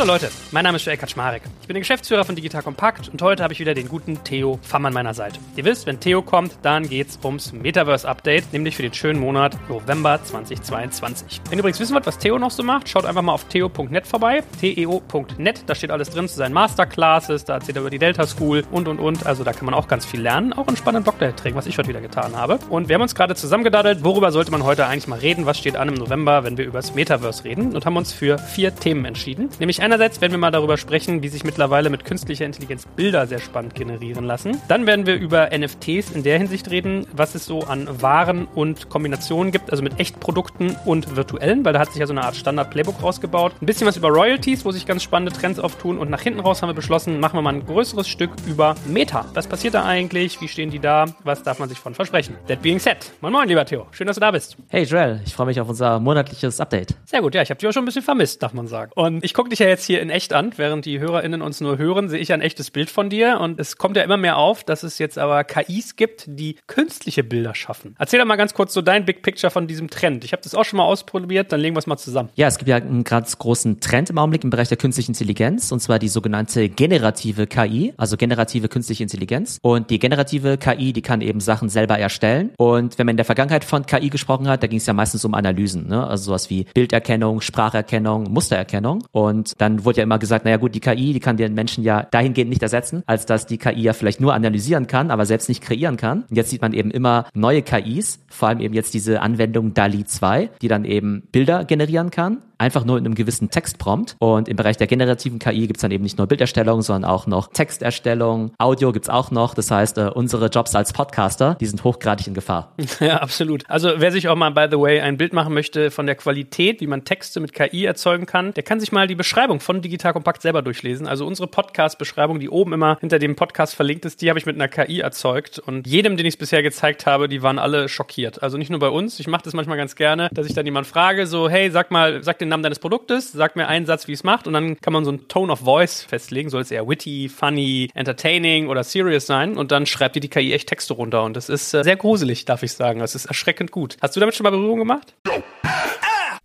Hallo Leute, mein Name ist Joel Kaczmarek. Ich bin der Geschäftsführer von Digital Compact und heute habe ich wieder den guten Theo Pham an meiner Seite. Ihr wisst, wenn Theo kommt, dann geht's ums Metaverse Update, nämlich für den schönen Monat November 2022. Wenn ihr übrigens wissen wollt, was Theo noch so macht, schaut einfach mal auf theo.net vorbei, teo.net, da steht alles drin zu seinen Masterclasses, da erzählt er über die Delta School und und und, also da kann man auch ganz viel lernen, auch einen spannenden Doktorträgen, was ich heute wieder getan habe. Und wir haben uns gerade zusammengedaddelt, worüber sollte man heute eigentlich mal reden, was steht an im November, wenn wir über das Metaverse reden und haben uns für vier Themen entschieden, nämlich einerseits werden wir mal darüber sprechen, wie sich mittlerweile mit künstlicher Intelligenz Bilder sehr spannend generieren lassen. Dann werden wir über NFTs in der Hinsicht reden, was es so an Waren und Kombinationen gibt, also mit Echtprodukten und virtuellen, weil da hat sich ja so eine Art Standard-Playbook rausgebaut. Ein bisschen was über Royalties, wo sich ganz spannende Trends auftun und nach hinten raus haben wir beschlossen, machen wir mal ein größeres Stück über Meta. Was passiert da eigentlich? Wie stehen die da? Was darf man sich von versprechen? That being said. Moin Moin, lieber Theo. Schön, dass du da bist. Hey Joel, ich freue mich auf unser monatliches Update. Sehr gut, ja, ich habe dich auch schon ein bisschen vermisst, darf man sagen. Und ich gucke dich ja jetzt hier in echt echt an. Während die HörerInnen uns nur hören, sehe ich ein echtes Bild von dir. Und es kommt ja immer mehr auf, dass es jetzt aber KIs gibt, die künstliche Bilder schaffen. Erzähl doch mal ganz kurz so dein Big Picture von diesem Trend. Ich habe das auch schon mal ausprobiert, dann legen wir es mal zusammen. Ja, es gibt ja einen ganz großen Trend im Augenblick im Bereich der künstlichen Intelligenz, und zwar die sogenannte generative KI, also generative künstliche Intelligenz. Und die generative KI, die kann eben Sachen selber erstellen. Und wenn man in der Vergangenheit von KI gesprochen hat, da ging es ja meistens um Analysen, ne? also sowas wie Bilderkennung, Spracherkennung, Mustererkennung. Und dann wurde ja immer gesagt, naja gut, die KI, die kann den Menschen ja dahingehend nicht ersetzen, als dass die KI ja vielleicht nur analysieren kann, aber selbst nicht kreieren kann. Und jetzt sieht man eben immer neue KIs, vor allem eben jetzt diese Anwendung DALI 2, die dann eben Bilder generieren kann einfach nur in einem gewissen Textprompt. Und im Bereich der generativen KI gibt's dann eben nicht nur Bilderstellung, sondern auch noch Texterstellung, Audio gibt's auch noch. Das heißt, äh, unsere Jobs als Podcaster, die sind hochgradig in Gefahr. Ja, absolut. Also wer sich auch mal, by the way, ein Bild machen möchte von der Qualität, wie man Texte mit KI erzeugen kann, der kann sich mal die Beschreibung von Digital Kompakt selber durchlesen. Also unsere Podcast-Beschreibung, die oben immer hinter dem Podcast verlinkt ist, die habe ich mit einer KI erzeugt. Und jedem, den ich es bisher gezeigt habe, die waren alle schockiert. Also nicht nur bei uns. Ich mache das manchmal ganz gerne, dass ich dann jemand frage, so, hey, sag mal, sag den Namen deines Produktes, sag mir einen Satz, wie es macht und dann kann man so einen Tone of Voice festlegen. Soll es eher witty, funny, entertaining oder serious sein und dann schreibt dir die KI echt Texte runter und das ist äh, sehr gruselig, darf ich sagen. Das ist erschreckend gut. Hast du damit schon mal Berührung gemacht?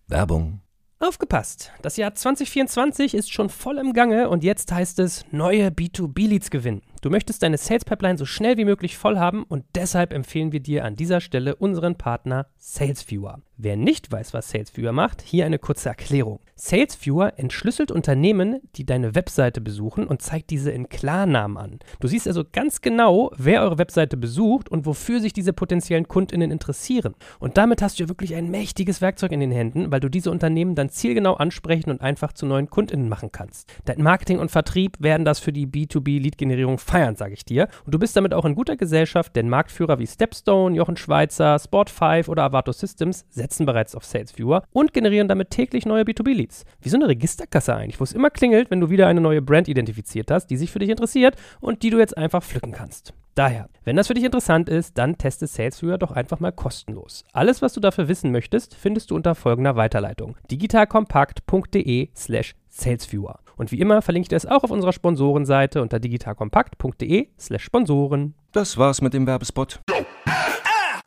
Werbung. Aufgepasst! Das Jahr 2024 ist schon voll im Gange und jetzt heißt es neue B2B-Leads gewinnen. Du möchtest deine Sales Pipeline so schnell wie möglich voll haben und deshalb empfehlen wir dir an dieser Stelle unseren Partner SalesViewer. Wer nicht weiß, was SalesViewer macht, hier eine kurze Erklärung. SalesViewer entschlüsselt Unternehmen, die deine Webseite besuchen und zeigt diese in Klarnamen an. Du siehst also ganz genau, wer eure Webseite besucht und wofür sich diese potenziellen Kundinnen interessieren. Und damit hast du ja wirklich ein mächtiges Werkzeug in den Händen, weil du diese Unternehmen dann zielgenau ansprechen und einfach zu neuen Kundinnen machen kannst. Dein Marketing und Vertrieb werden das für die B2B-Lead-Generierung feiern, sage ich dir. Und du bist damit auch in guter Gesellschaft, denn Marktführer wie Stepstone, Jochen Schweizer, Sport5 oder Avato Systems setzen bereits auf SalesViewer und generieren damit täglich neue B2B-Leads. Wie so eine Registerkasse eigentlich, wo es immer klingelt, wenn du wieder eine neue Brand identifiziert hast, die sich für dich interessiert und die du jetzt einfach pflücken kannst. Daher, wenn das für dich interessant ist, dann teste SalesViewer doch einfach mal kostenlos. Alles, was du dafür wissen möchtest, findest du unter folgender Weiterleitung: digitalkompakt.de/salesviewer. Und wie immer verlinke ich das auch auf unserer Sponsorenseite unter digitalkompakt.de/slash Sponsoren. Das war's mit dem Werbespot.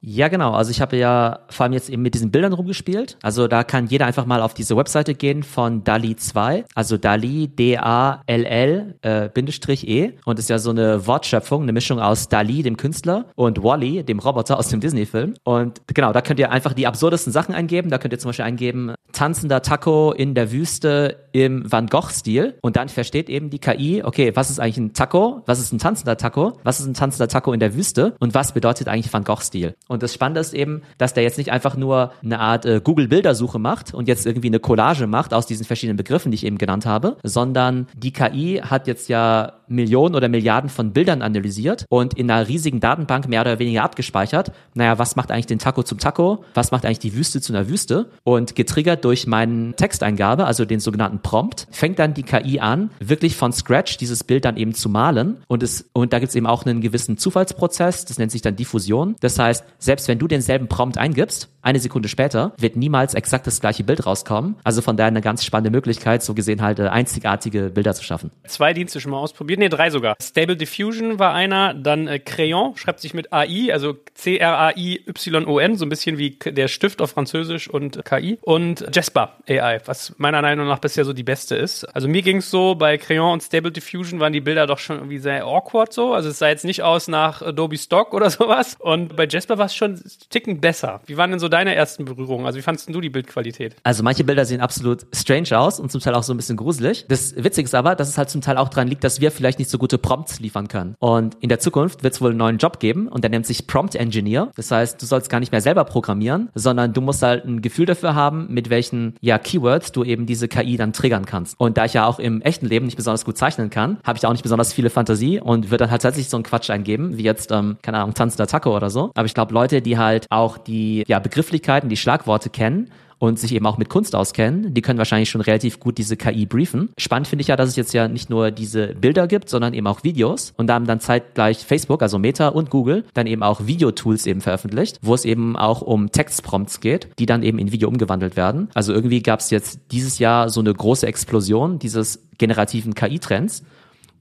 Ja, genau. Also ich habe ja vor allem jetzt eben mit diesen Bildern rumgespielt. Also da kann jeder einfach mal auf diese Webseite gehen von DALI 2. Also DALI, D-A-L-L, äh, Bindestrich E. Und ist ja so eine Wortschöpfung, eine Mischung aus DALI, dem Künstler, und Wally, dem Roboter aus dem Disney-Film. Und genau, da könnt ihr einfach die absurdesten Sachen eingeben. Da könnt ihr zum Beispiel eingeben, tanzender Taco in der Wüste im Van Gogh-Stil. Und dann versteht eben die KI, okay, was ist eigentlich ein Taco? Was ist ein tanzender Taco? Was ist ein tanzender Taco in der Wüste? Und was bedeutet eigentlich Van Gogh-Stil? Und das Spannende ist eben, dass der jetzt nicht einfach nur eine Art äh, Google-Bildersuche macht und jetzt irgendwie eine Collage macht aus diesen verschiedenen Begriffen, die ich eben genannt habe, sondern die KI hat jetzt ja Millionen oder Milliarden von Bildern analysiert und in einer riesigen Datenbank mehr oder weniger abgespeichert. Naja, was macht eigentlich den Taco zum Taco? Was macht eigentlich die Wüste zu einer Wüste? Und getriggert durch meine Texteingabe, also den sogenannten Prompt, fängt dann die KI an, wirklich von Scratch dieses Bild dann eben zu malen. Und es, und da gibt es eben auch einen gewissen Zufallsprozess, das nennt sich dann Diffusion. Das heißt, selbst wenn du denselben Prompt eingibst, eine Sekunde später wird niemals exakt das gleiche Bild rauskommen. Also von daher eine ganz spannende Möglichkeit, so gesehen halt äh, einzigartige Bilder zu schaffen. Zwei Dienste schon mal ausprobiert, nee, drei sogar. Stable Diffusion war einer, dann äh, Crayon, schreibt sich mit AI, also C-R-A-I-Y-O-N, so ein bisschen wie der Stift auf Französisch und KI. Und Jasper AI, was meiner Meinung nach bisher so die beste ist. Also mir ging es so, bei Crayon und Stable Diffusion waren die Bilder doch schon irgendwie sehr awkward so. Also es sah jetzt nicht aus nach Adobe Stock oder sowas. Und bei Jasper war es schon ticken besser. Wie waren denn so deine ersten Berührungen? Also wie fandest du die Bildqualität? Also manche Bilder sehen absolut strange aus und zum Teil auch so ein bisschen gruselig. Das Witzige ist aber, dass es halt zum Teil auch daran liegt, dass wir vielleicht nicht so gute Prompts liefern können. Und in der Zukunft wird es wohl einen neuen Job geben und der nennt sich Prompt Engineer. Das heißt, du sollst gar nicht mehr selber programmieren, sondern du musst halt ein Gefühl dafür haben, mit welchen ja, Keywords du eben diese KI dann triggern kannst. Und da ich ja auch im echten Leben nicht besonders gut zeichnen kann, habe ich auch nicht besonders viele Fantasie und würde dann halt tatsächlich so einen Quatsch eingeben, wie jetzt, ähm, keine Ahnung, tanzender Taco oder so. Aber ich glaube, Leute, die halt auch die ja, Begrifflichkeiten, die Schlagworte kennen und sich eben auch mit Kunst auskennen, die können wahrscheinlich schon relativ gut diese KI briefen. Spannend finde ich ja, dass es jetzt ja nicht nur diese Bilder gibt, sondern eben auch Videos. Und da haben dann zeitgleich Facebook, also Meta und Google, dann eben auch Videotools eben veröffentlicht, wo es eben auch um Textprompts geht, die dann eben in Video umgewandelt werden. Also irgendwie gab es jetzt dieses Jahr so eine große Explosion dieses generativen KI-Trends.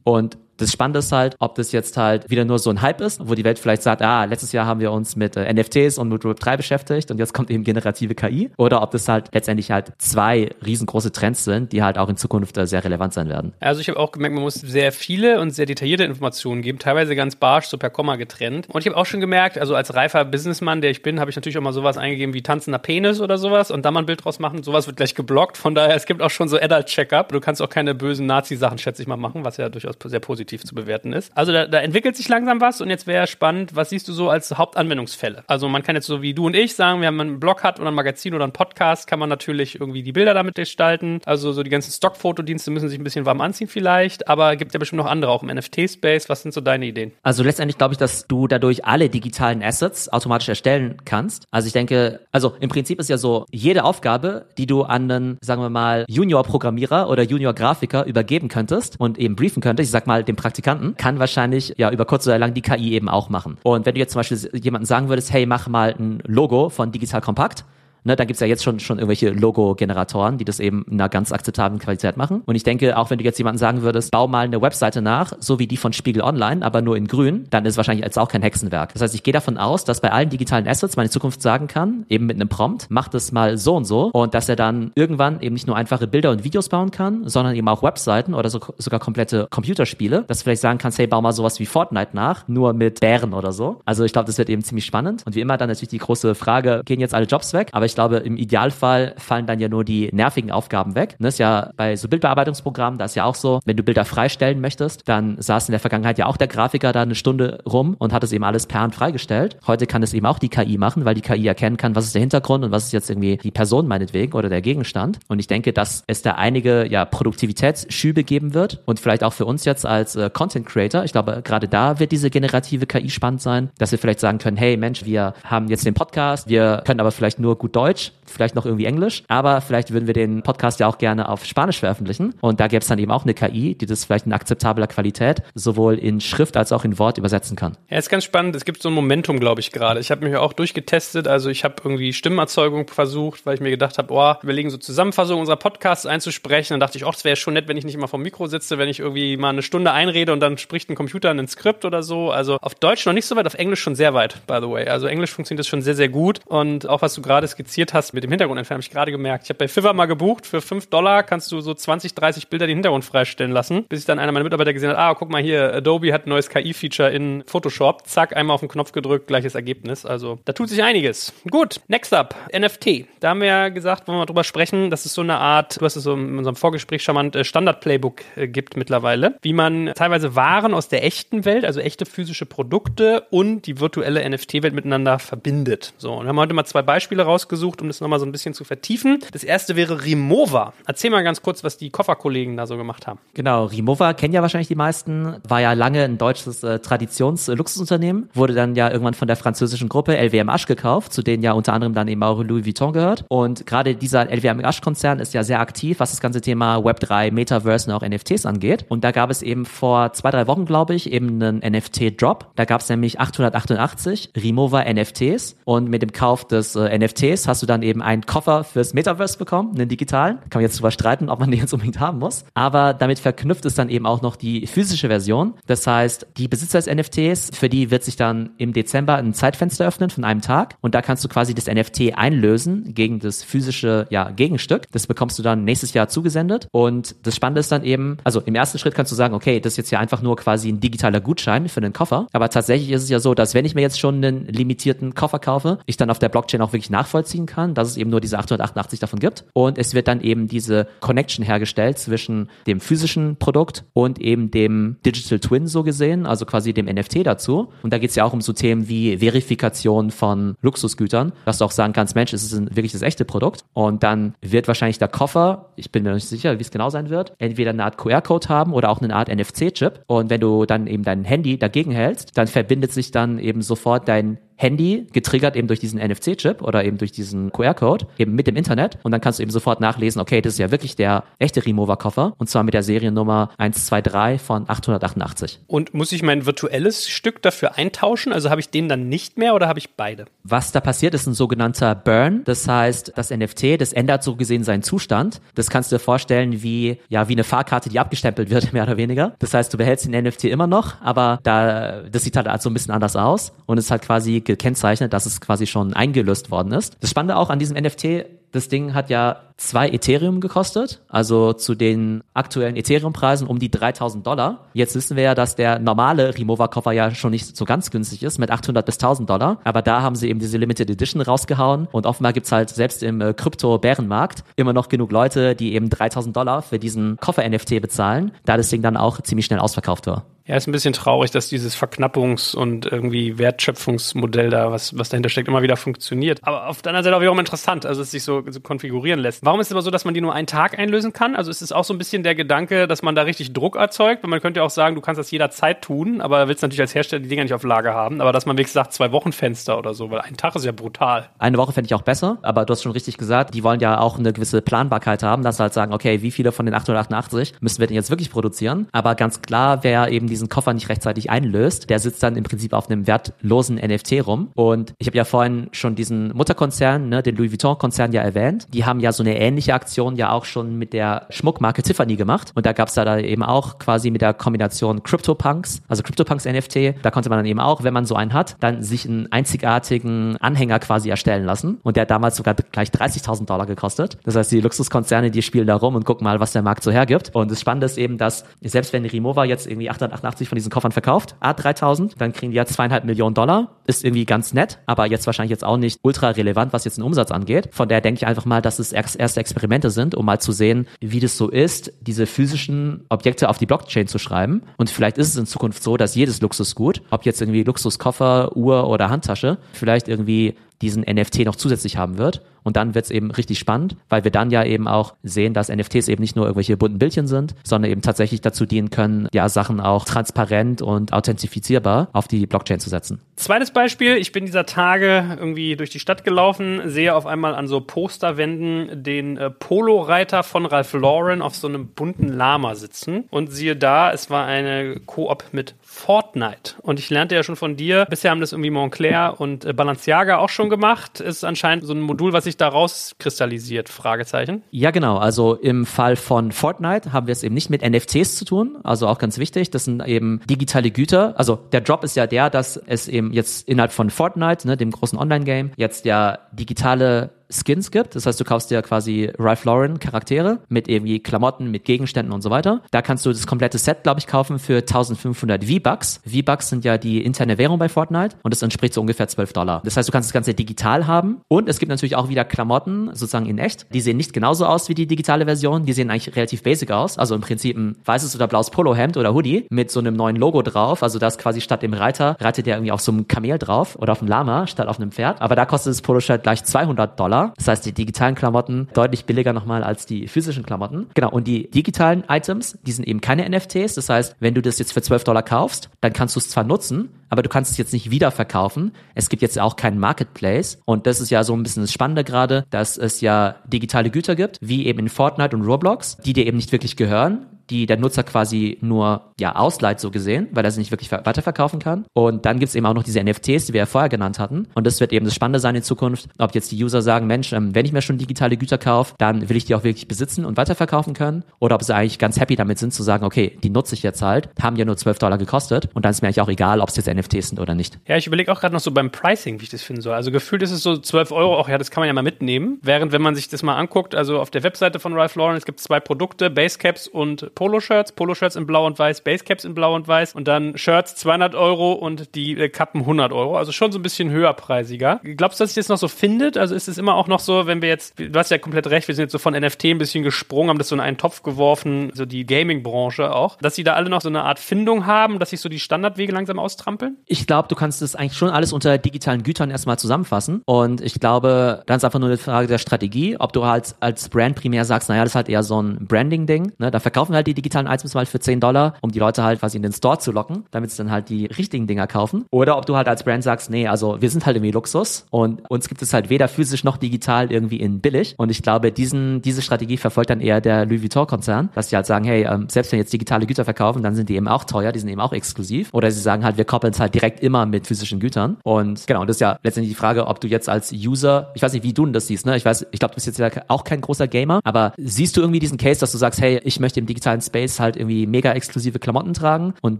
Und das Spannende ist halt, ob das jetzt halt wieder nur so ein Hype ist, wo die Welt vielleicht sagt, ah, letztes Jahr haben wir uns mit äh, NFTs und mit Web3 beschäftigt und jetzt kommt eben generative KI. Oder ob das halt letztendlich halt zwei riesengroße Trends sind, die halt auch in Zukunft äh, sehr relevant sein werden. Also ich habe auch gemerkt, man muss sehr viele und sehr detaillierte Informationen geben, teilweise ganz barsch, so per Komma getrennt. Und ich habe auch schon gemerkt, also als reifer Businessman, der ich bin, habe ich natürlich auch mal sowas eingegeben wie tanzender Penis oder sowas und da mal ein Bild draus machen. Sowas wird gleich geblockt. Von daher, es gibt auch schon so Adult-Checkup. Du kannst auch keine bösen Nazi-Sachen, schätze ich mal, machen, was ja durchaus sehr positiv zu bewerten ist. Also da, da entwickelt sich langsam was und jetzt wäre spannend, was siehst du so als Hauptanwendungsfälle? Also man kann jetzt so wie du und ich sagen, wir haben einen Blog hat oder ein Magazin oder ein Podcast, kann man natürlich irgendwie die Bilder damit gestalten. Also so die ganzen Stockfotodienste müssen sich ein bisschen warm anziehen vielleicht, aber gibt ja bestimmt noch andere auch im NFT-Space. Was sind so deine Ideen? Also letztendlich glaube ich, dass du dadurch alle digitalen Assets automatisch erstellen kannst. Also ich denke, also im Prinzip ist ja so, jede Aufgabe, die du an einen, sagen wir mal, Junior-Programmierer oder Junior-Grafiker übergeben könntest und eben briefen könntest, ich sag mal, dem Praktikanten, kann wahrscheinlich ja über kurz oder lang die KI eben auch machen. Und wenn du jetzt zum Beispiel jemanden sagen würdest, hey, mach mal ein Logo von Digital Kompakt, Ne, da gibt's ja jetzt schon, schon irgendwelche Logo-Generatoren, die das eben in einer ganz akzeptablen Qualität machen. Und ich denke, auch wenn du jetzt jemanden sagen würdest, bau mal eine Webseite nach, so wie die von Spiegel Online, aber nur in grün, dann ist es wahrscheinlich jetzt auch kein Hexenwerk. Das heißt, ich gehe davon aus, dass bei allen digitalen Assets in Zukunft sagen kann, eben mit einem Prompt, mach das mal so und so und dass er dann irgendwann eben nicht nur einfache Bilder und Videos bauen kann, sondern eben auch Webseiten oder so, sogar komplette Computerspiele, dass du vielleicht sagen kannst, hey, bau mal sowas wie Fortnite nach, nur mit Bären oder so. Also ich glaube, das wird eben ziemlich spannend. Und wie immer dann natürlich die große Frage, gehen jetzt alle Jobs weg? Aber ich glaube, im Idealfall fallen dann ja nur die nervigen Aufgaben weg. Das ist ja bei so Bildbearbeitungsprogrammen, da ist ja auch so, wenn du Bilder freistellen möchtest, dann saß in der Vergangenheit ja auch der Grafiker da eine Stunde rum und hat es eben alles per Hand freigestellt. Heute kann es eben auch die KI machen, weil die KI erkennen kann, was ist der Hintergrund und was ist jetzt irgendwie die Person meinetwegen oder der Gegenstand. Und ich denke, dass es da einige ja, Produktivitätsschübe geben wird und vielleicht auch für uns jetzt als äh, Content Creator. Ich glaube, gerade da wird diese generative KI spannend sein, dass wir vielleicht sagen können, hey Mensch, wir haben jetzt den Podcast, wir können aber vielleicht nur gut Deutsch, vielleicht noch irgendwie Englisch, aber vielleicht würden wir den Podcast ja auch gerne auf Spanisch veröffentlichen. Und da gäbe es dann eben auch eine KI, die das vielleicht in akzeptabler Qualität sowohl in Schrift als auch in Wort übersetzen kann. Ja, ist ganz spannend. Es gibt so ein Momentum, glaube ich, gerade. Ich habe mich auch durchgetestet. Also ich habe irgendwie Stimmenerzeugung versucht, weil ich mir gedacht habe, oh, überlegen so Zusammenfassungen unserer Podcasts einzusprechen. Dann dachte ich, oh, das wäre schon nett, wenn ich nicht immer vom Mikro sitze, wenn ich irgendwie mal eine Stunde einrede und dann spricht ein Computer ein Skript oder so. Also auf Deutsch noch nicht so weit, auf Englisch schon sehr weit, by the way. Also Englisch funktioniert das schon sehr, sehr gut. Und auch was du gerade skizziert hast mit dem Hintergrund entfernen, habe ich gerade gemerkt. Ich habe bei Fiverr mal gebucht, für 5 Dollar kannst du so 20, 30 Bilder den Hintergrund freistellen lassen, bis ich dann einer meiner Mitarbeiter gesehen hat, ah, guck mal hier, Adobe hat ein neues KI-Feature in Photoshop. Zack, einmal auf den Knopf gedrückt, gleiches Ergebnis. Also da tut sich einiges. Gut, next up, NFT. Da haben wir ja gesagt, wollen wir mal drüber sprechen, dass es so eine Art, du hast es so in unserem Vorgespräch charmant, äh, Standard-Playbook äh, gibt mittlerweile, wie man teilweise Waren aus der echten Welt, also echte physische Produkte und die virtuelle NFT-Welt miteinander verbindet. So, und haben heute mal zwei Beispiele rausgesucht rausgesucht, um das nochmal so ein bisschen zu vertiefen. Das erste wäre Rimowa. Erzähl mal ganz kurz, was die Kofferkollegen da so gemacht haben. Genau, Rimowa kennen ja wahrscheinlich die meisten, war ja lange ein deutsches äh, Traditions-Luxusunternehmen, wurde dann ja irgendwann von der französischen Gruppe LVMH gekauft, zu denen ja unter anderem dann eben auch Louis Vuitton gehört. Und gerade dieser LVMH-Konzern ist ja sehr aktiv, was das ganze Thema Web3, Metaverse und auch NFTs angeht. Und da gab es eben vor zwei, drei Wochen, glaube ich, eben einen NFT-Drop. Da gab es nämlich 888 Rimowa NFTs und mit dem Kauf des äh, NFTs hast du dann eben einen Koffer fürs Metaverse bekommen, einen digitalen. Kann man jetzt drüber streiten, ob man den jetzt unbedingt haben muss. Aber damit verknüpft es dann eben auch noch die physische Version. Das heißt, die Besitzer des NFTs, für die wird sich dann im Dezember ein Zeitfenster öffnen von einem Tag und da kannst du quasi das NFT einlösen gegen das physische ja, Gegenstück. Das bekommst du dann nächstes Jahr zugesendet und das Spannende ist dann eben, also im ersten Schritt kannst du sagen, okay, das ist jetzt ja einfach nur quasi ein digitaler Gutschein für einen Koffer, aber tatsächlich ist es ja so, dass wenn ich mir jetzt schon einen limitierten Koffer kaufe, ich dann auf der Blockchain auch wirklich nachvollziehen kann, dass es eben nur diese 888 davon gibt. Und es wird dann eben diese Connection hergestellt zwischen dem physischen Produkt und eben dem Digital Twin so gesehen, also quasi dem NFT dazu. Und da geht es ja auch um so Themen wie Verifikation von Luxusgütern, dass du auch sagen kannst, Mensch, es ist ein, wirklich das echte Produkt. Und dann wird wahrscheinlich der Koffer, ich bin mir nicht sicher, wie es genau sein wird, entweder eine Art QR-Code haben oder auch eine Art NFC-Chip und wenn du dann eben dein Handy dagegen hältst, dann verbindet sich dann eben sofort dein Handy, getriggert eben durch diesen NFC-Chip oder eben durch diesen QR-Code, eben mit dem Internet. Und dann kannst du eben sofort nachlesen, okay, das ist ja wirklich der echte Remover-Koffer. Und zwar mit der Seriennummer 123 von 888. Und muss ich mein virtuelles Stück dafür eintauschen? Also habe ich den dann nicht mehr oder habe ich beide? Was da passiert, ist ein sogenannter Burn. Das heißt, das NFT, das ändert so gesehen seinen Zustand. Das kannst du dir vorstellen wie, ja, wie eine Fahrkarte, die abgestempelt wird, mehr oder weniger. Das heißt, du behältst den NFT immer noch, aber da, das sieht halt so ein bisschen anders aus. Und es ist halt quasi gekennzeichnet, dass es quasi schon eingelöst worden ist. Das Spannende auch an diesem NFT, das Ding hat ja zwei Ethereum gekostet, also zu den aktuellen Ethereum-Preisen um die 3000 Dollar. Jetzt wissen wir ja, dass der normale Remover-Koffer ja schon nicht so ganz günstig ist mit 800 bis 1000 Dollar. Aber da haben sie eben diese Limited Edition rausgehauen und offenbar gibt's halt selbst im äh, Krypto-Bärenmarkt immer noch genug Leute, die eben 3000 Dollar für diesen Koffer-NFT bezahlen, da das Ding dann auch ziemlich schnell ausverkauft war. Ja, ist ein bisschen traurig, dass dieses Verknappungs- und irgendwie Wertschöpfungsmodell da, was, was dahinter steckt, immer wieder funktioniert. Aber auf der anderen Seite auch wiederum interessant, also es sich so, so konfigurieren lässt. Warum ist es aber so, dass man die nur einen Tag einlösen kann? Also ist es auch so ein bisschen der Gedanke, dass man da richtig Druck erzeugt? Weil man könnte ja auch sagen, du kannst das jederzeit tun, aber willst natürlich als Hersteller die Dinger nicht auf Lager haben. Aber dass man wirklich sagt, zwei Wochen Fenster oder so, weil ein Tag ist ja brutal. Eine Woche fände ich auch besser, aber du hast schon richtig gesagt, die wollen ja auch eine gewisse Planbarkeit haben, dass sie halt sagen, okay, wie viele von den 888 müssen wir denn jetzt wirklich produzieren? Aber ganz klar, wer eben diesen Koffer nicht rechtzeitig einlöst, der sitzt dann im Prinzip auf einem wertlosen NFT rum. Und ich habe ja vorhin schon diesen Mutterkonzern, ne, den Louis Vuitton-Konzern ja erwähnt. Die haben ja so eine ähnliche Aktion ja auch schon mit der Schmuckmarke Tiffany gemacht. Und da gab es da, eben auch quasi mit der Kombination CryptoPunks, also CryptoPunks NFT, da konnte man dann eben auch, wenn man so einen hat, dann sich einen einzigartigen Anhänger quasi erstellen lassen. Und der hat damals sogar gleich 30.000 Dollar gekostet. Das heißt, die Luxuskonzerne, die spielen da rum und gucken mal, was der Markt so hergibt. Und das Spannende ist eben, dass selbst wenn Rimowa jetzt irgendwie 888 von diesen Koffern verkauft, A3000, dann kriegen die ja zweieinhalb Millionen Dollar. Ist irgendwie ganz nett, aber jetzt wahrscheinlich jetzt auch nicht ultra relevant, was jetzt den Umsatz angeht. Von daher denke ich einfach mal, dass es erste Experimente sind, um mal zu sehen, wie das so ist, diese physischen Objekte auf die Blockchain zu schreiben. Und vielleicht ist es in Zukunft so, dass jedes Luxusgut, ob jetzt irgendwie Luxuskoffer, Uhr oder Handtasche, vielleicht irgendwie diesen NFT noch zusätzlich haben wird. Und dann wird es eben richtig spannend, weil wir dann ja eben auch sehen, dass NFTs eben nicht nur irgendwelche bunten Bildchen sind, sondern eben tatsächlich dazu dienen können, ja, Sachen auch transparent und authentifizierbar auf die Blockchain zu setzen. Zweites Beispiel, ich bin dieser Tage irgendwie durch die Stadt gelaufen, sehe auf einmal an so Posterwänden den äh, Polo-Reiter von Ralph Lauren auf so einem bunten Lama sitzen und siehe da, es war eine Koop mit Fortnite. Und ich lernte ja schon von dir, bisher haben das irgendwie Montclair und äh, Balenciaga auch schon gemacht. Ist anscheinend so ein Modul, was sich da rauskristallisiert? Fragezeichen. Ja, genau. Also im Fall von Fortnite haben wir es eben nicht mit NFTs zu tun. Also auch ganz wichtig. Das sind eben digitale Güter. Also der Drop ist ja der, dass es eben jetzt innerhalb von Fortnite, ne, dem großen Online-Game, jetzt ja digitale Skins gibt. Das heißt, du kaufst dir quasi Ralph Lauren Charaktere mit irgendwie Klamotten, mit Gegenständen und so weiter. Da kannst du das komplette Set, glaube ich, kaufen für 1500 V-Bucks. V-Bucks sind ja die interne Währung bei Fortnite und das entspricht so ungefähr 12 Dollar. Das heißt, du kannst das Ganze digital haben und es gibt natürlich auch wieder Klamotten, sozusagen in echt. Die sehen nicht genauso aus wie die digitale Version. Die sehen eigentlich relativ basic aus. Also im Prinzip ein weißes oder blaues Polohemd oder Hoodie mit so einem neuen Logo drauf. Also das quasi statt dem Reiter reitet der irgendwie auf so einem Kamel drauf oder auf einem Lama statt auf einem Pferd. Aber da kostet das Poloshirt gleich 200 Dollar. Dollar. Das heißt, die digitalen Klamotten deutlich billiger nochmal als die physischen Klamotten. Genau, und die digitalen Items, die sind eben keine NFTs. Das heißt, wenn du das jetzt für 12 Dollar kaufst, dann kannst du es zwar nutzen, aber du kannst es jetzt nicht wiederverkaufen. Es gibt jetzt auch keinen Marketplace. Und das ist ja so ein bisschen das Spannende gerade, dass es ja digitale Güter gibt, wie eben in Fortnite und Roblox, die dir eben nicht wirklich gehören die der Nutzer quasi nur ja ausleiht, so gesehen, weil er sie nicht wirklich weiterverkaufen kann. Und dann gibt's eben auch noch diese NFTs, die wir ja vorher genannt hatten. Und das wird eben das Spannende sein in Zukunft, ob jetzt die User sagen, Mensch, ähm, wenn ich mir schon digitale Güter kaufe, dann will ich die auch wirklich besitzen und weiterverkaufen können. Oder ob sie eigentlich ganz happy damit sind, zu sagen, okay, die nutze ich jetzt halt, haben ja nur 12 Dollar gekostet und dann ist mir eigentlich auch egal, ob es jetzt NFTs sind oder nicht. Ja, ich überlege auch gerade noch so beim Pricing, wie ich das finden soll. Also gefühlt ist es so 12 Euro, auch ja, das kann man ja mal mitnehmen. Während, wenn man sich das mal anguckt, also auf der Webseite von Ralph Lauren, es gibt zwei Produkte, Basecaps und Poloshirts. Polo Poloshirts in blau und weiß, Basecaps in blau und weiß und dann Shirts 200 Euro und die äh, Kappen 100 Euro. Also schon so ein bisschen höherpreisiger. Glaubst du, dass sich das noch so findet? Also ist es immer auch noch so, wenn wir jetzt, du hast ja komplett recht, wir sind jetzt so von NFT ein bisschen gesprungen, haben das so in einen Topf geworfen, so die Gaming-Branche auch, dass sie da alle noch so eine Art Findung haben, dass sich so die Standardwege langsam austrampeln? Ich glaube, du kannst das eigentlich schon alles unter digitalen Gütern erstmal zusammenfassen und ich glaube, dann ist einfach nur eine Frage der Strategie, ob du halt als Brand primär sagst, naja, das ist halt eher so ein Branding-Ding, ne? da verkaufen wir halt die digitalen Items mal für 10 Dollar, um die Leute halt quasi in den Store zu locken, damit sie dann halt die richtigen Dinger kaufen. Oder ob du halt als Brand sagst, nee, also wir sind halt irgendwie Luxus und uns gibt es halt weder physisch noch digital irgendwie in billig. Und ich glaube, diesen, diese Strategie verfolgt dann eher der Louis Vuitton-Konzern, dass die halt sagen, hey, ähm, selbst wenn jetzt digitale Güter verkaufen, dann sind die eben auch teuer, die sind eben auch exklusiv. Oder sie sagen halt, wir koppeln es halt direkt immer mit physischen Gütern. Und genau, das ist ja letztendlich die Frage, ob du jetzt als User, ich weiß nicht, wie du das siehst, ne? Ich weiß, ich glaube, du bist jetzt ja auch kein großer Gamer, aber siehst du irgendwie diesen Case, dass du sagst, hey, ich möchte im digitalen Space halt irgendwie mega exklusive Klamotten tragen und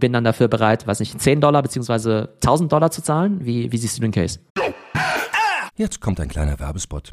bin dann dafür bereit, weiß nicht, 10 Dollar beziehungsweise 1000 Dollar zu zahlen? Wie, wie siehst du den Case? Jetzt kommt ein kleiner Werbespot.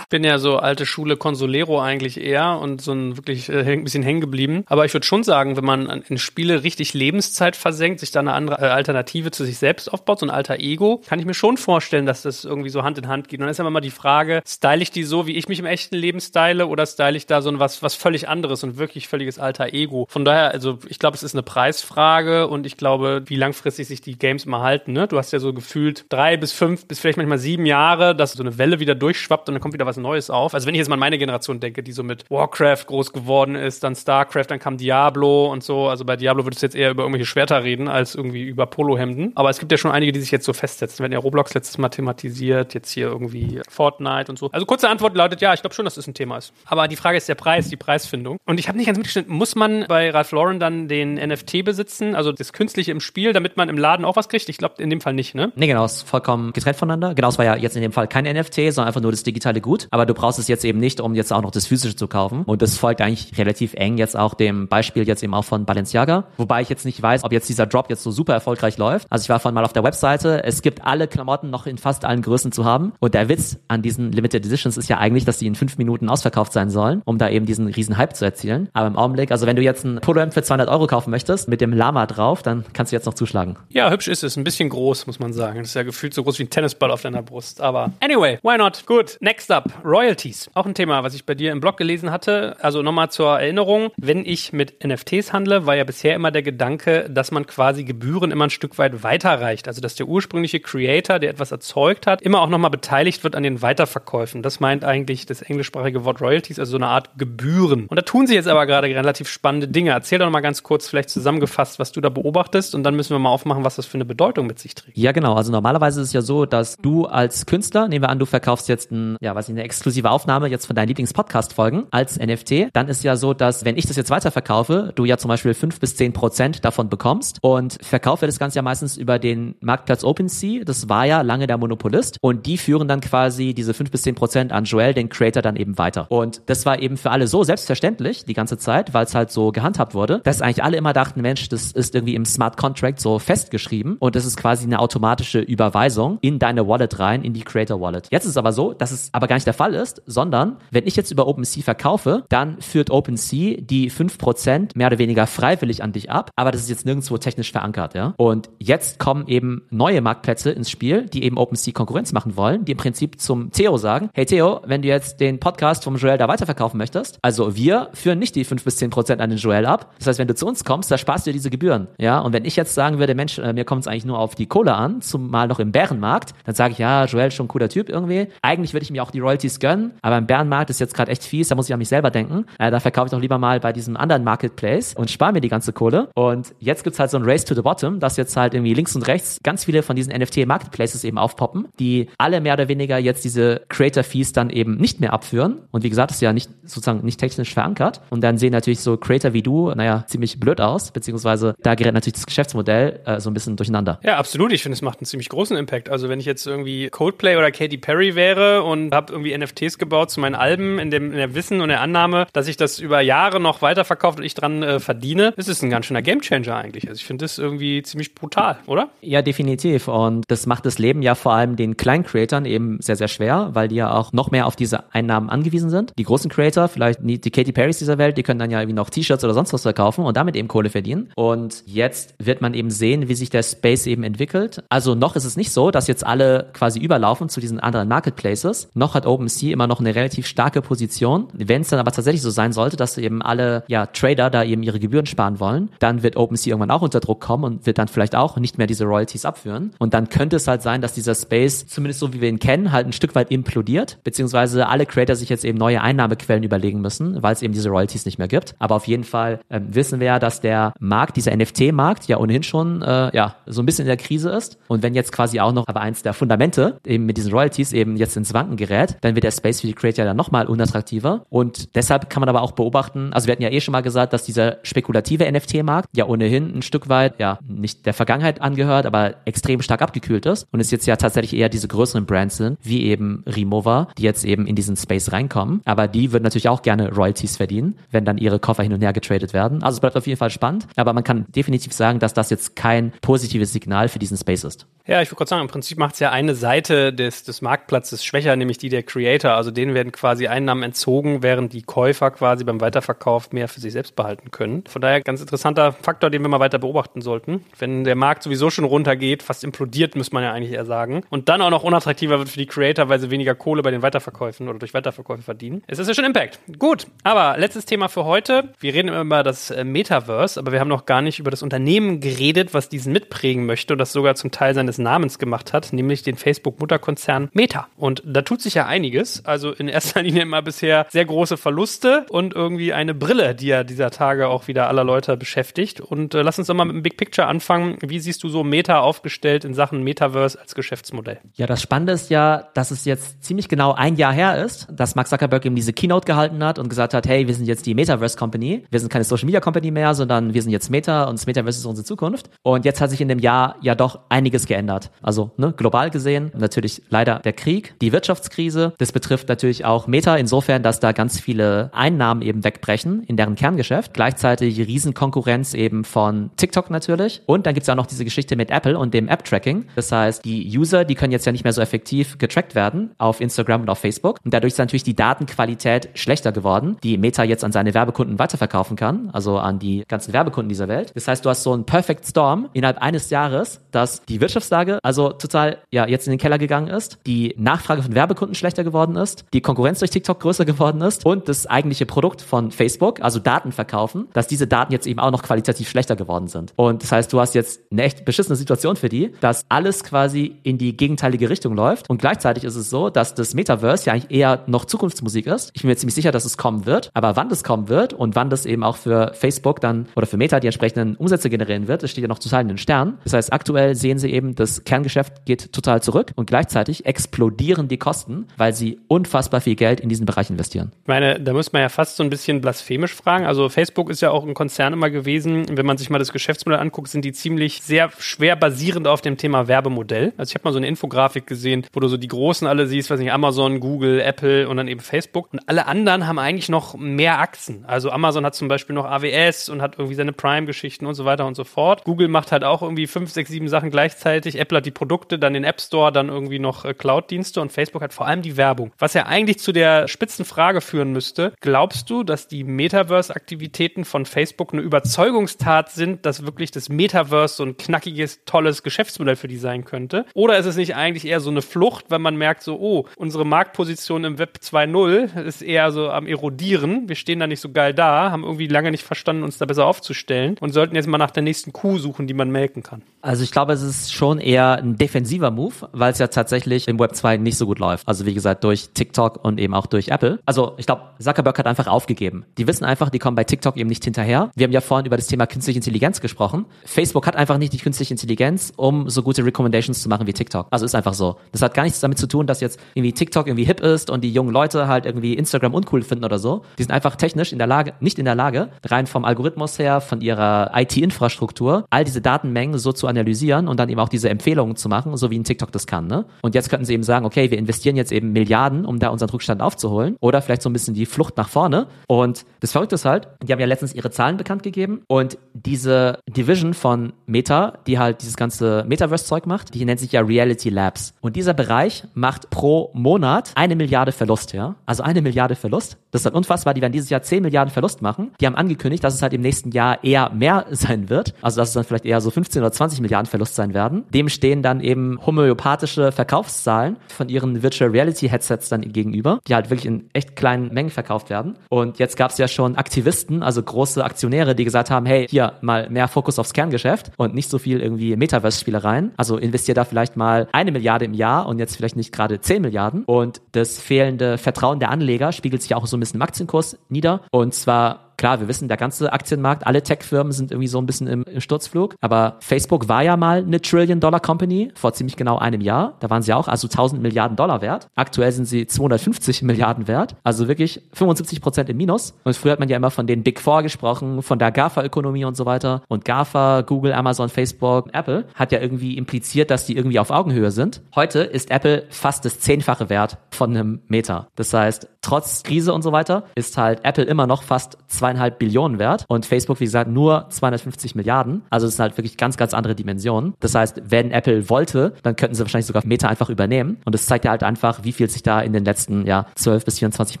bin ja so alte Schule Consolero eigentlich eher und so ein wirklich äh, ein bisschen hängen geblieben. Aber ich würde schon sagen, wenn man in Spiele richtig Lebenszeit versenkt, sich da eine andere äh, Alternative zu sich selbst aufbaut, so ein alter Ego, kann ich mir schon vorstellen, dass das irgendwie so Hand in Hand geht. Und dann ist ja immer die Frage, style ich die so, wie ich mich im echten Leben style oder style ich da so ein was, was völlig anderes und wirklich völliges alter Ego. Von daher, also ich glaube, es ist eine Preisfrage und ich glaube, wie langfristig sich die Games mal halten. Ne? Du hast ja so gefühlt drei bis fünf bis vielleicht manchmal sieben Jahre, dass so eine Welle wieder durchschwappt und dann kommt wieder was Neues auf. Also wenn ich jetzt mal an meine Generation denke, die so mit Warcraft groß geworden ist, dann Starcraft, dann kam Diablo und so. Also bei Diablo würdest du jetzt eher über irgendwelche Schwerter reden, als irgendwie über Polohemden. Aber es gibt ja schon einige, die sich jetzt so festsetzen. Hatten ja Roblox letztes Mal thematisiert, jetzt hier irgendwie Fortnite und so. Also kurze Antwort lautet ja, ich glaube schon, dass das ein Thema ist. Aber die Frage ist der Preis, die Preisfindung. Und ich habe nicht ganz mitgestellt, muss man bei Ralph Lauren dann den NFT besitzen, also das Künstliche im Spiel, damit man im Laden auch was kriegt? Ich glaube in dem Fall nicht, ne? Nee, genau, ist vollkommen getrennt voneinander. Genau, es war ja jetzt in dem Fall kein NFT, sondern einfach nur das digitale Gut. Aber du brauchst es jetzt eben nicht, um jetzt auch noch das physische zu kaufen. Und das folgt eigentlich relativ eng jetzt auch dem Beispiel jetzt eben auch von Balenciaga. Wobei ich jetzt nicht weiß, ob jetzt dieser Drop jetzt so super erfolgreich läuft. Also ich war vorhin mal auf der Webseite. Es gibt alle Klamotten noch in fast allen Größen zu haben. Und der Witz an diesen Limited Editions ist ja eigentlich, dass die in fünf Minuten ausverkauft sein sollen, um da eben diesen riesen Hype zu erzielen. Aber im Augenblick, also wenn du jetzt ein Polo-Hemd für 200 Euro kaufen möchtest, mit dem Lama drauf, dann kannst du jetzt noch zuschlagen. Ja, hübsch ist es. Ein bisschen groß, muss man sagen. Das ist ja gefühlt so groß wie ein Tennisball auf deiner Brust. Aber anyway, why not? Gut, next up. Royalties. Auch ein Thema, was ich bei dir im Blog gelesen hatte. Also nochmal zur Erinnerung, wenn ich mit NFTs handle, war ja bisher immer der Gedanke, dass man quasi Gebühren immer ein Stück weit weiterreicht. Also dass der ursprüngliche Creator, der etwas erzeugt hat, immer auch nochmal beteiligt wird an den Weiterverkäufen. Das meint eigentlich das englischsprachige Wort Royalties, also so eine Art Gebühren. Und da tun sie jetzt aber gerade relativ spannende Dinge. Erzähl doch mal ganz kurz vielleicht zusammengefasst, was du da beobachtest und dann müssen wir mal aufmachen, was das für eine Bedeutung mit sich trägt. Ja, genau. Also normalerweise ist es ja so, dass du als Künstler, nehmen wir an, du verkaufst jetzt ein, ja, was ich, eine exklusive Aufnahme jetzt von deinen Lieblings-Podcast-Folgen als NFT, dann ist ja so, dass wenn ich das jetzt weiterverkaufe, du ja zum Beispiel fünf bis zehn Prozent davon bekommst und verkaufe das Ganze ja meistens über den Marktplatz OpenSea. Das war ja lange der Monopolist und die führen dann quasi diese fünf bis zehn Prozent an Joel, den Creator, dann eben weiter. Und das war eben für alle so selbstverständlich die ganze Zeit, weil es halt so gehandhabt wurde, dass eigentlich alle immer dachten, Mensch, das ist irgendwie im Smart Contract so festgeschrieben und das ist quasi eine automatische Überweisung in deine Wallet rein, in die Creator Wallet. Jetzt ist es aber so, dass es aber gar nicht der Fall ist, sondern wenn ich jetzt über OpenSea verkaufe, dann führt OpenSea die fünf Prozent mehr oder weniger freiwillig an dich ab, aber das ist jetzt nirgendwo technisch verankert, ja. Und jetzt kommen eben neue Marktplätze ins Spiel, die eben OpenSea Konkurrenz machen wollen, die im Prinzip zum Theo sagen, hey Theo, wenn du jetzt den Podcast vom Joel da weiterverkaufen möchtest, also wir führen nicht die fünf bis zehn Prozent an den Joel ab. Das heißt, wenn du zu uns kommst, da sparst du dir diese Gebühren, ja. Und wenn ich jetzt sagen würde, Mensch, äh, mir kommt es eigentlich nur auf die Kohle an, zumal noch im Bärenmarkt, dann sage ich, ja, Joel ist schon ein cooler Typ irgendwie. Eigentlich würde ich mir auch die Royalties gönnen, aber im Bärenmarkt ist jetzt gerade echt fies, da muss ich an mich selber denken. Äh, da verkaufe ich doch lieber mal bei diesem anderen Marketplace und spare mir die ganze Kohle. Und jetzt gibt's halt so ein Race to the Bottom, dass jetzt halt irgendwie links und rechts ganz viele von diesen NFT-Marketplaces eben aufpoppen, die alle mehr oder weniger jetzt diese Creator-Fees dann eben nicht mehr abführen. Und wie gesagt, ist ja nicht sozusagen nicht technisch verankert. Und dann sehen natürlich so Creator wie du, naja, ziemlich blöd aus, beziehungsweise da gerät natürlich das Geschäftsmodell äh, so ein bisschen durcheinander. Ja, absolut. Ich finde, es macht einen ziemlich großen Impact. Also wenn ich jetzt irgendwie Coldplay oder Katy Perry wäre und habe irgendwie NFTs gebaut zu meinen Alben in, dem, in der Wissen und der Annahme, dass ich das über Jahre noch weiterverkauft und ich dran äh, verdiene, ist es ein ganz schöner Gamechanger eigentlich. Also ich finde das irgendwie ziemlich brutal, oder? Ja, definitiv. Und das macht das Leben ja vor allem den kleinen Creatoren eben sehr, sehr schwer, weil die ja auch noch mehr auf diese Einnahmen angewiesen sind. Die großen Creator, vielleicht die Katy Perrys dieser Welt, die können dann ja irgendwie noch T-Shirts oder sonst was verkaufen und damit eben Kohle verdienen. Und jetzt wird man eben sehen, wie sich der Space eben entwickelt. Also noch ist es nicht so, dass jetzt alle quasi überlaufen zu diesen anderen Marketplaces. Noch hat OpenSea immer noch eine relativ starke Position. Wenn es dann aber tatsächlich so sein sollte, dass eben alle ja, Trader da eben ihre Gebühren sparen wollen, dann wird OpenSea irgendwann auch unter Druck kommen und wird dann vielleicht auch nicht mehr diese Royalties abführen. Und dann könnte es halt sein, dass dieser Space, zumindest so wie wir ihn kennen, halt ein Stück weit implodiert, beziehungsweise alle Creator sich jetzt eben neue Einnahmequellen überlegen müssen, weil es eben diese Royalties nicht mehr gibt. Aber auf jeden Fall ähm, wissen wir ja, dass der Markt, dieser NFT-Markt ja ohnehin schon äh, ja so ein bisschen in der Krise ist. Und wenn jetzt quasi auch noch aber eins der Fundamente eben mit diesen Royalties eben jetzt ins Wanken gerät, dann wird der Space für die Creator dann nochmal unattraktiver. Und deshalb kann man aber auch beobachten, also wir hatten ja eh schon mal gesagt, dass dieser spekulative NFT-Markt ja ohnehin ein Stück weit, ja, nicht der Vergangenheit angehört, aber extrem stark abgekühlt ist. Und es jetzt ja tatsächlich eher diese größeren Brands sind, wie eben Remover, die jetzt eben in diesen Space reinkommen. Aber die würden natürlich auch gerne Royalties verdienen, wenn dann ihre Koffer hin und her getradet werden. Also es bleibt auf jeden Fall spannend. Aber man kann definitiv sagen, dass das jetzt kein positives Signal für diesen Space ist. Ja, ich würde kurz sagen, im Prinzip macht es ja eine Seite des, des Marktplatzes schwächer, nämlich die der Creator. Also denen werden quasi Einnahmen entzogen, während die Käufer quasi beim Weiterverkauf mehr für sich selbst behalten können. Von daher ganz interessanter Faktor, den wir mal weiter beobachten sollten. Wenn der Markt sowieso schon runtergeht, fast implodiert, muss man ja eigentlich eher sagen, und dann auch noch unattraktiver wird für die Creator, weil sie weniger Kohle bei den Weiterverkäufen oder durch Weiterverkäufe verdienen. Es ist ja schon Impact. Gut, aber letztes Thema für heute. Wir reden immer über das äh, Metaverse, aber wir haben noch gar nicht über das Unternehmen geredet, was diesen mitprägen möchte und das sogar zum Teil seines Namens gemacht hat, nämlich den Facebook-Mutterkonzern Meta. Und da tut sich ja einiges. Also in erster Linie immer bisher sehr große Verluste und irgendwie eine Brille, die ja dieser Tage auch wieder aller Leute beschäftigt. Und äh, lass uns doch mal mit dem Big Picture anfangen. Wie siehst du so Meta aufgestellt in Sachen Metaverse als Geschäftsmodell? Ja, das Spannende ist ja, dass es jetzt ziemlich genau ein Jahr her ist, dass Mark Zuckerberg eben diese Keynote gehalten hat und gesagt hat, hey, wir sind jetzt die Metaverse Company. Wir sind keine Social Media Company mehr, sondern wir sind jetzt Meta und das Metaverse ist unsere Zukunft. Und jetzt hat sich in dem Jahr ja doch einiges geändert. Also ne, global gesehen natürlich leider der Krieg, die Wirtschaftskrise. Das betrifft natürlich auch Meta insofern, dass da ganz viele Einnahmen eben wegbrechen in deren Kerngeschäft. Gleichzeitig Riesenkonkurrenz eben von TikTok natürlich. Und dann gibt's ja auch noch diese Geschichte mit Apple und dem App-Tracking. Das heißt, die User, die können jetzt ja nicht mehr so effektiv getrackt werden auf Instagram und auf Facebook. Und dadurch ist natürlich die Datenqualität schlechter geworden, die Meta jetzt an seine Werbekunden weiterverkaufen kann, also an die ganzen Werbekunden dieser Welt. Das heißt, du hast so einen Perfect Storm innerhalb eines Jahres, dass die Wirtschaftslage Wirtschaftslage also total ja jetzt in den Keller gegangen ist, die Nachfrage von Werbekunden schlechter geworden ist, die Konkurrenz durch TikTok größer geworden ist und das eigentliche Produkt von Facebook, also Daten verkaufen, dass diese Daten jetzt eben auch noch qualitativ schlechter geworden sind. Und das heißt, du hast jetzt eine echt beschissene Situation für die, dass alles quasi in die gegenteilige Richtung läuft und gleichzeitig ist es so, dass das Metaverse ja eigentlich eher noch Zukunftsmusik ist. Ich bin mir ziemlich sicher, dass es kommen wird, aber wann das kommen wird und wann das eben auch für Facebook dann oder für Meta die entsprechenden Umsätze generieren wird, das steht ja noch total in den Sternen. Das heißt, aktuell sehen sie eben, das Kerngeschäft geht total zurück und gleichzeitig explodieren die Kosten, weil sie unfassbar viel Geld in diesen Bereich investieren. Ich meine, da muss man ja fast so ein bisschen blasphemisch fragen. Also Facebook ist ja auch ein Konzern immer gewesen. Wenn man sich mal das Geschäftsmodell anguckt, sind die ziemlich sehr schwer basierend auf dem Thema Werbemodell. Also ich habe mal so eine Infografik gesehen, wo du so die großen alle siehst, weiß nicht, Amazon, Google, Apple und dann eben Facebook. Und alle anderen haben eigentlich noch mehr Achsen. Also Amazon hat zum Beispiel noch AWS und hat irgendwie seine Prime-Geschichten und so weiter und so fort. Google macht halt auch irgendwie fünf, sechs, sieben Sachen gleichzeitig. Apple hat die Produkte, dann den App Store, dann irgendwie noch äh, Cloud-Dienste und Facebook hat vor allem die Werbung. Was ja eigentlich zu der Spitzenfrage führen müsste. Glaubst du, dass die Metaverse-Aktivitäten von Facebook eine Überzeugungstat sind, dass wirklich das Metaverse so ein knackiges, tolles Geschäftsmodell für die sein könnte? Oder ist es nicht eigentlich eher so eine Flucht, wenn man merkt, so, oh, unsere Marktposition im Web 2.0 ist eher so am erodieren. Wir stehen da nicht so geil da, haben irgendwie lange nicht verstanden, uns da besser aufzustellen und sollten jetzt mal nach der nächsten Kuh suchen, die man melken kann. Also ich glaube, es ist schon eher ein defensiver Move, weil es ja tatsächlich im Web 2 nicht so gut läuft. Also wie gesagt, durch TikTok und eben auch durch Apple. Also ich glaube, Zuckerberg hat einfach aufgegeben. Die wissen einfach, die kommen bei TikTok eben nicht hinterher. Wir haben ja vorhin über das Thema künstliche Intelligenz gesprochen. Facebook hat einfach nicht die künstliche Intelligenz, um so gute Recommendations zu machen wie TikTok. Also ist einfach so. Das hat gar nichts damit zu tun, dass jetzt irgendwie TikTok irgendwie hip ist und die jungen Leute halt irgendwie Instagram uncool finden oder so. Die sind einfach technisch in der Lage, nicht in der Lage, rein vom Algorithmus her, von ihrer IT-Infrastruktur, all diese Datenmengen so zu analysieren und dann eben auch diese Empfehlungen zu machen, so wie ein TikTok das kann. Ne? Und jetzt könnten sie eben sagen, okay, wir investieren jetzt eben Milliarden, um da unseren Rückstand aufzuholen. Oder vielleicht so ein bisschen die Flucht nach vorne. Und das Verrückte ist halt, die haben ja letztens ihre Zahlen bekannt gegeben. Und diese Division von Meta, die halt dieses ganze Metaverse-Zeug macht, die nennt sich ja Reality Labs. Und dieser Bereich macht pro Monat eine Milliarde Verlust, ja. Also eine Milliarde Verlust. Das ist halt unfassbar. Die werden dieses Jahr 10 Milliarden Verlust machen. Die haben angekündigt, dass es halt im nächsten Jahr eher mehr sein wird. Also dass es dann vielleicht eher so 15 oder 20 Milliarden Verlust sein werden. Dem stehen dann eben homöopathische Verkaufszahlen von ihren Virtual Reality Headsets dann gegenüber, die halt wirklich in echt kleinen Mengen verkauft werden. Und jetzt gab es ja schon Aktivisten, also große Aktionäre, die gesagt haben, hey, hier mal mehr Fokus aufs Kerngeschäft und nicht so viel irgendwie Metaverse-Spielereien. Also investier da vielleicht mal eine Milliarde im Jahr und jetzt vielleicht nicht gerade 10 Milliarden. Und das fehlende Vertrauen der Anleger spiegelt sich auch so ein bisschen im Aktienkurs nieder. Und zwar klar, wir wissen, der ganze Aktienmarkt, alle Tech-Firmen sind irgendwie so ein bisschen im, Sturzflug. Aber Facebook war ja mal eine Trillion-Dollar-Company vor ziemlich genau einem Jahr. Da waren sie auch also 1000 Milliarden Dollar wert. Aktuell sind sie 250 Milliarden wert. Also wirklich 75 Prozent im Minus. Und früher hat man ja immer von den Big Four gesprochen, von der GAFA-Ökonomie und so weiter. Und GAFA, Google, Amazon, Facebook, Apple hat ja irgendwie impliziert, dass die irgendwie auf Augenhöhe sind. Heute ist Apple fast das zehnfache Wert von einem Meta. Das heißt, trotz Krise und so weiter ist halt Apple immer noch fast zweieinhalb Billionen wert und Facebook, wie gesagt, nur 250 Milliarden. Also es sind halt wirklich ganz, ganz andere Dimensionen. Das heißt, wenn Apple wollte, dann könnten sie wahrscheinlich sogar Meta einfach übernehmen. Und es zeigt ja halt einfach, wie viel sich da in den letzten ja, 12 bis 24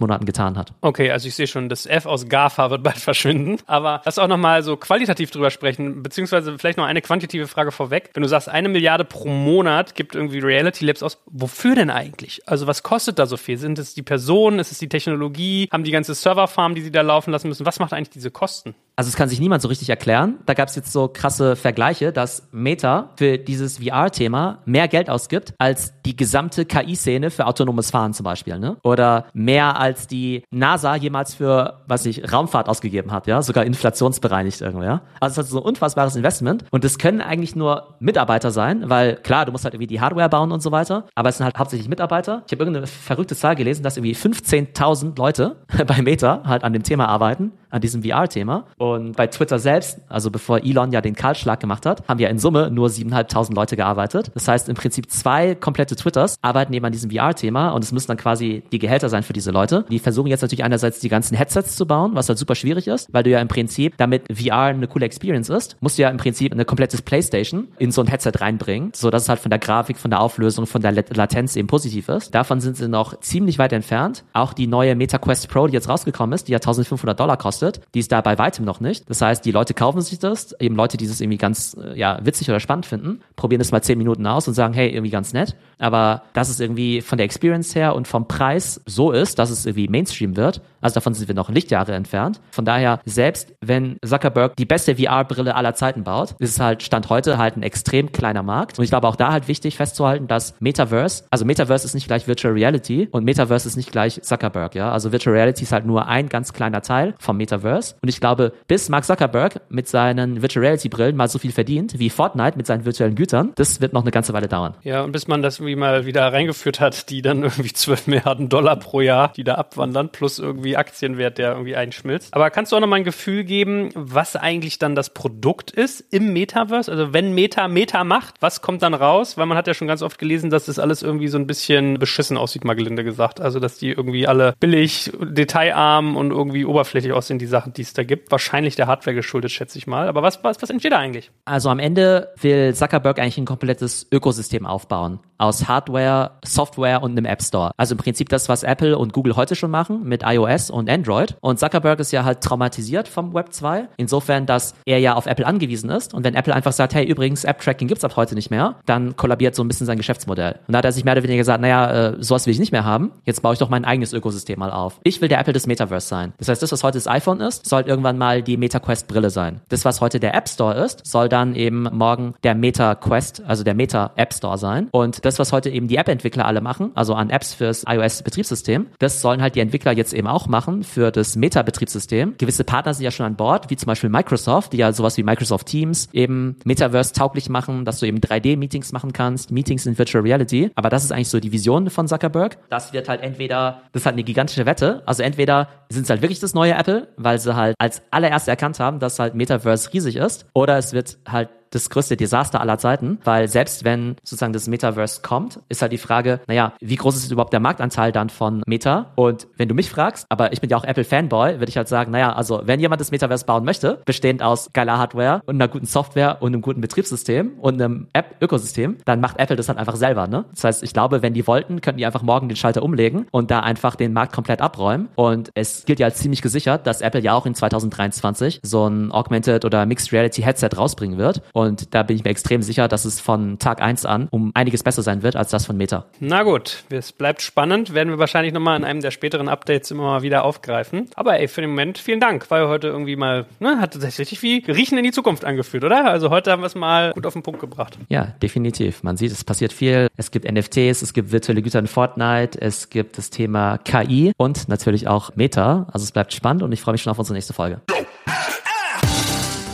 Monaten getan hat. Okay, also ich sehe schon, das F aus GAFA wird bald verschwinden. Aber lass auch nochmal so qualitativ drüber sprechen, beziehungsweise vielleicht noch eine quantitative Frage vorweg. Wenn du sagst, eine Milliarde pro Monat gibt irgendwie Reality Labs aus, wofür denn eigentlich? Also was kostet da so viel? Sind es die Personen? Ist es die Technologie? Haben die ganze Serverfarm, die sie da laufen lassen müssen? Was macht eigentlich diese Kosten? Also es kann sich niemand so richtig erklären. Da gab es jetzt so krasse Vergleiche, dass Meta für dieses VR-Thema mehr Geld ausgibt als die gesamte KI-Szene für autonomes Fahren zum Beispiel, ne? Oder mehr als die NASA jemals für, was ich, Raumfahrt ausgegeben hat, ja? Sogar inflationsbereinigt irgendwie, ja? Also es ist so ein unfassbares Investment und es können eigentlich nur Mitarbeiter sein, weil klar, du musst halt irgendwie die Hardware bauen und so weiter, aber es sind halt hauptsächlich Mitarbeiter. Ich habe irgendeine verrückte Zahl gelesen, dass irgendwie 15.000 Leute bei Meta halt an dem Thema arbeiten, an diesem VR-Thema. Und bei Twitter selbst, also bevor Elon ja den Kahlschlag gemacht hat, haben ja in Summe nur 7.500 Leute gearbeitet. Das heißt, im Prinzip zwei komplette Twitters arbeiten eben an diesem VR-Thema und es müssen dann quasi die Gehälter sein für diese Leute. Die versuchen jetzt natürlich einerseits die ganzen Headsets zu bauen, was halt super schwierig ist, weil du ja im Prinzip, damit VR eine coole Experience ist, musst du ja im Prinzip eine komplettes Playstation in so ein Headset reinbringen, so dass es halt von der Grafik, von der Auflösung, von der Latenz eben positiv ist. Davon sind sie noch ziemlich weit entfernt. Auch die neue Meta Quest Pro, die jetzt rausgekommen ist, die ja 1500 Dollar kostet, kostet. Die ist da bei weitem noch nicht. Das heißt, die Leute kaufen sich das, eben Leute, die das irgendwie ganz äh, ja, witzig oder spannend finden, probieren das mal zehn Minuten aus und sagen, hey, irgendwie ganz nett. Aber dass es irgendwie von der Experience her und vom Preis so ist, dass es irgendwie Mainstream wird, also davon sind wir noch Lichtjahre entfernt. Von daher, selbst wenn Zuckerberg die beste VR-Brille aller Zeiten baut, ist es halt Stand heute halt ein extrem kleiner Markt. Und ich glaube auch da halt wichtig festzuhalten, dass Metaverse, also Metaverse ist nicht gleich Virtual Reality und Metaverse ist nicht gleich Zuckerberg, ja. Also Virtual Reality ist halt nur ein ganz kleiner Teil vom Metaverse. Und ich glaube, bis Mark Zuckerberg mit seinen Virtual Reality Brillen mal so viel verdient wie Fortnite mit seinen virtuellen Gütern, das wird noch eine ganze Weile dauern. Ja, und bis man das irgendwie mal wieder reingeführt hat, die dann irgendwie 12 Milliarden Dollar pro Jahr, die da abwandern, plus irgendwie Aktienwert, der irgendwie einschmilzt. Aber kannst du auch noch mal ein Gefühl geben, was eigentlich dann das Produkt ist im Metaverse? Also wenn Meta Meta macht, was kommt dann raus? Weil man hat ja schon ganz oft gelesen, dass das alles irgendwie so ein bisschen beschissen aussieht, mal gelinde gesagt. Also dass die irgendwie alle billig, detailarm und irgendwie oberflächlich aussehen, die Sachen, die es da gibt. Wahrscheinlich der Hardware geschuldet, schätze ich mal. Aber was, was, was entsteht da eigentlich? Also am Ende will Zuckerberg eigentlich ein komplettes Ökosystem aufbauen. Aus Hardware, Software und einem App Store. Also im Prinzip das, was Apple und Google heute schon machen mit iOS und Android. Und Zuckerberg ist ja halt traumatisiert vom Web 2. Insofern, dass er ja auf Apple angewiesen ist. Und wenn Apple einfach sagt, hey, übrigens, App-Tracking gibt's ab heute nicht mehr, dann kollabiert so ein bisschen sein Geschäftsmodell. Und da hat er sich mehr oder weniger gesagt, naja, äh, sowas will ich nicht mehr haben. Jetzt baue ich doch mein eigenes Ökosystem mal auf. Ich will der Apple des Metaverse sein. Das heißt, das, was heute das iPhone ist, soll irgendwann mal die MetaQuest Brille sein. Das, was heute der App Store ist, soll dann eben morgen der MetaQuest, also der Meta App Store sein. Und das, was heute eben die App-Entwickler alle machen, also an Apps fürs iOS-Betriebssystem, das sollen halt die Entwickler jetzt eben auch machen für das Meta-Betriebssystem. Gewisse Partner sind ja schon an Bord, wie zum Beispiel Microsoft, die ja sowas wie Microsoft Teams eben Metaverse tauglich machen, dass du eben 3D-Meetings machen kannst, Meetings in Virtual Reality. Aber das ist eigentlich so die Vision von Zuckerberg. Das wird halt entweder, das ist halt eine gigantische Wette. Also entweder sind es halt wirklich das neue Apple, weil sie halt als allererste erkannt haben, dass halt Metaverse riesig ist, oder es wird halt das größte Desaster aller Zeiten, weil selbst wenn sozusagen das Metaverse kommt, ist halt die Frage, naja, wie groß ist überhaupt der Marktanteil dann von Meta? Und wenn du mich fragst, aber ich bin ja auch Apple-Fanboy, würde ich halt sagen, naja, also wenn jemand das Metaverse bauen möchte, bestehend aus geiler Hardware und einer guten Software und einem guten Betriebssystem und einem App-Ökosystem, dann macht Apple das halt einfach selber, ne? Das heißt, ich glaube, wenn die wollten, könnten die einfach morgen den Schalter umlegen und da einfach den Markt komplett abräumen. Und es gilt ja als ziemlich gesichert, dass Apple ja auch in 2023 so ein Augmented oder Mixed Reality Headset rausbringen wird. Und und da bin ich mir extrem sicher, dass es von Tag 1 an um einiges besser sein wird als das von Meta. Na gut, es bleibt spannend. Werden wir wahrscheinlich nochmal in einem der späteren Updates immer mal wieder aufgreifen. Aber ey, für den Moment vielen Dank, weil heute irgendwie mal, ne, hat sich richtig wie Riechen in die Zukunft angefühlt, oder? Also heute haben wir es mal gut auf den Punkt gebracht. Ja, definitiv. Man sieht, es passiert viel. Es gibt NFTs, es gibt virtuelle Güter in Fortnite, es gibt das Thema KI und natürlich auch Meta. Also es bleibt spannend und ich freue mich schon auf unsere nächste Folge.